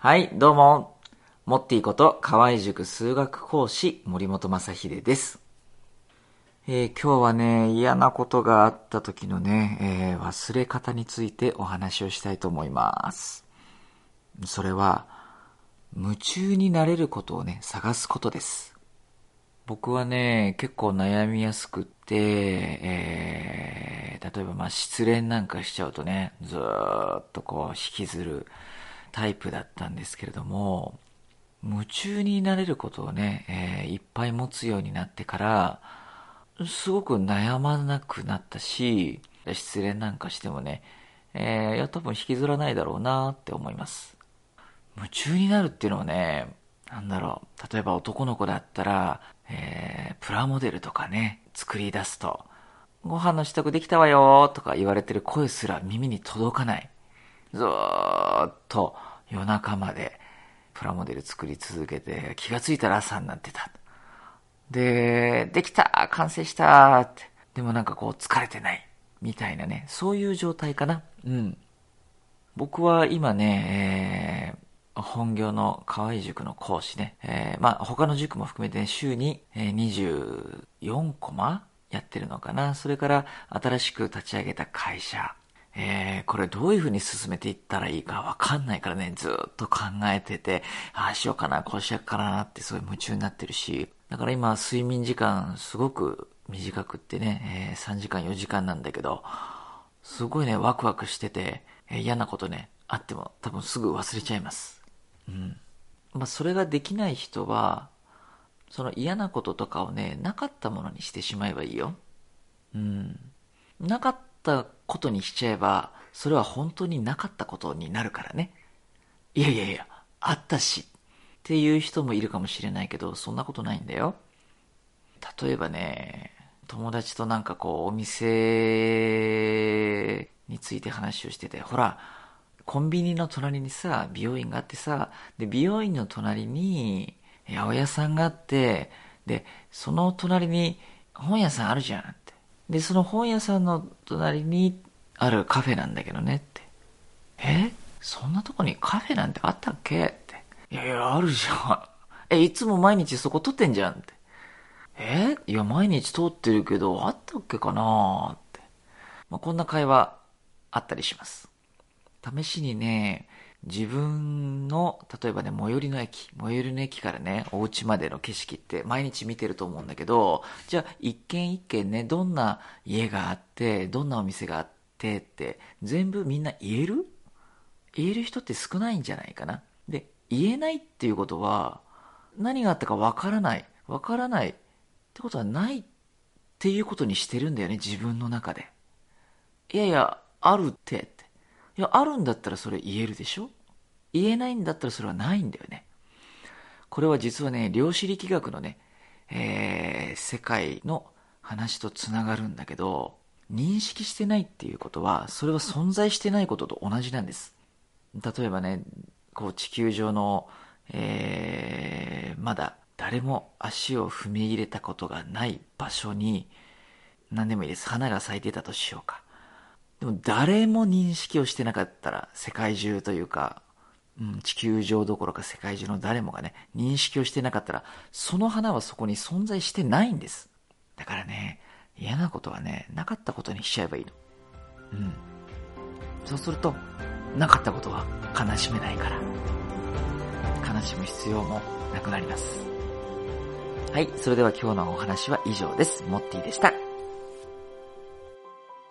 はい、どうも。モッティこと河合塾数学講師森本正秀です。えー今日はね、嫌なことがあった時のね、えー忘れ方についてお話をしたいと思います。それは、夢中になれることをね、探すことです。僕はね、結構悩みやすくって、えー例えばまあ失恋なんかしちゃうとね、ずーっとこう引きずるタイプだったんですけれども、夢中になれることをね、えーいっぱい持つようになってから、すごく悩まなくなったし、失恋なんかしてもね、えーいや多分引きずらないだろうなって思います。夢中になるっていうのはね、なんだろう、例えば男の子だったら、えープラモデルとかね、作り出すと、ご飯の支度できたわよとか言われてる声すら耳に届かない。ずっと夜中までプラモデル作り続けて気がついたら朝になってた。で、できた完成したって。でもなんかこう疲れてない。みたいなね。そういう状態かな。うん。僕は今ね、えー本業の河合塾の講師ね。えーまあ他の塾も含めて、ね、週にえ24コマやってるのかな。それから新しく立ち上げた会社。えーこれどういう風に進めていったらいいかわかんないからね、ずっと考えてて、ああしようかな、こうしようかなってすごい夢中になってるし、だから今睡眠時間すごく短くってね、えー3時間4時間なんだけど、すごいね、ワクワクしてて、えー嫌なことね、あっても多分すぐ忘れちゃいます。うん。まあそれができない人は、その嫌なこととかをね、なかったものにしてしまえばいいよ。うん。なかったことにしちゃえば、それは本当になかったことになるからね。いやいやいや、あったし。っていう人もいるかもしれないけど、そんなことないんだよ。例えばね、友達となんかこう、お店について話をしてて、ほら、コンビニの隣にさ、美容院があってさ、で、美容院の隣に、八百屋さんがあって、で、その隣に本屋さんあるじゃんって。で、その本屋さんの隣にあるカフェなんだけどねって。え？そんなとこにカフェなんてあったっけ？って。いやいや、あるじゃん。え、いつも毎日そこ撮ってんじゃんって。え？いや、毎日通ってるけど、あったっけかな？って。まあ、こんな会話あったりします。試しにね、自分の、例えばね、最寄りの駅、最寄りの駅からね、お家までの景色って毎日見てると思うんだけど、じゃあ一軒一軒ね、どんな家があって、どんなお店があってって、全部みんな言える？言える人って少ないんじゃないかな。で、言えないっていうことは、何があったかわからない。わからないってことはないっていうことにしてるんだよね、自分の中で。いやいや、あるってって。いや、あるんだったらそれ言えるでしょ？言えないんだったらそれはないんだよね。これは実はね、量子力学のね、えー世界の話とつながるんだけど、認識してないっていうことは、それは存在してないことと同じなんです。例えばね、こう地球上の、えーまだ誰も足を踏み入れたことがない場所に、何でもいいです。花が咲いてたとしようか。でも誰も認識をしてなかったら、世界中というか、うん、地球上どころか世界中の誰もがね、認識をしてなかったら、その花はそこに存在してないんです。だからね、嫌なことはね、なかったことにしちゃえばいいの。うん。そうすると、なかったことは悲しめないから。悲しむ必要もなくなります。はい、それでは今日のお話は以上です。モッティでした。